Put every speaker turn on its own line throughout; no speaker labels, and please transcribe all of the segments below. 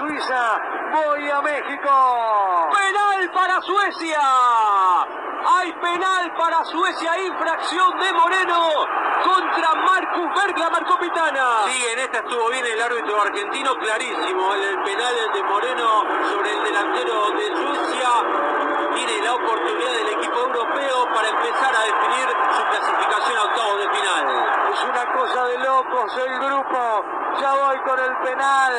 Suiza, voy a México.
Penal para Suecia. Hay penal para Suecia, infracción de Moreno contra Marcus Berg, la marcó Pitana.
Sí, en esta estuvo bien el árbitro argentino, clarísimo. El, penal de Moreno sobre el delantero de Suecia. Tiene la oportunidad del equipo europeo para empezar a definir su clasificación a octavos de final.
Es una cosa de locos el grupo. Ya voy con el penal.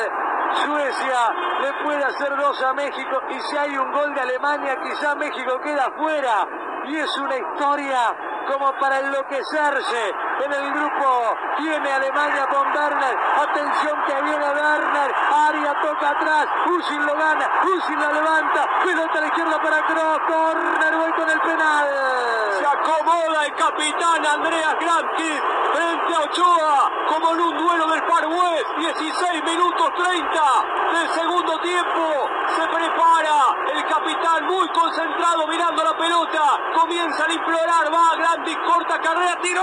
Suecia le puede hacer dos a México y si hay un gol de Alemania quizá México queda fuera y es una historia como para enloquecerse en el grupo. Tiene Alemania con Werner. Atención que viene Werner. Aria toca atrás. Usil lo gana. Usil la levanta. Pelota a la izquierda para Kroos. Corner. Voy con el penal.
Se acomoda el capitán Andreas Granti frente a Ochoa como en un duelo del Far West. 16 minutos 30 del segundo tiempo. Se prepara el capitán muy concentrado mirando la pelota. Comienzan a implorar. Va Granti, corta carrera, tiró.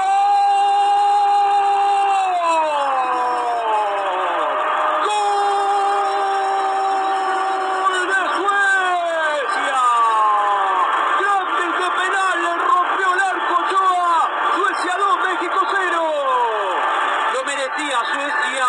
Suecia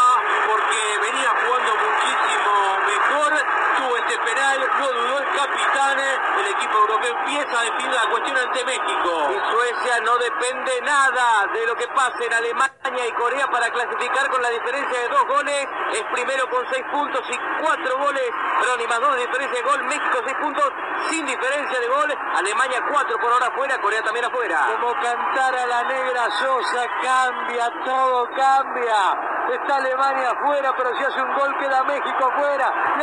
porque venía jugando muchísimo mejor, tuvo este penal, no dudó el capitán, el equipo europeo empieza a definir la cuestión ante México.
Y Suecia no depende nada de lo que pase en Alemania y Corea para clasificar con la diferencia de dos goles, es primero con seis puntos y cuatro goles, perdón, y más dos de diferencia de gol, México seis puntos sin diferencia de gol, Alemania cuatro por ahora afuera, Corea también afuera.
Como cantar a la negra Sosa, cambia, todo cambia. Está Alemania afuera, pero si hace un gol queda México afuera.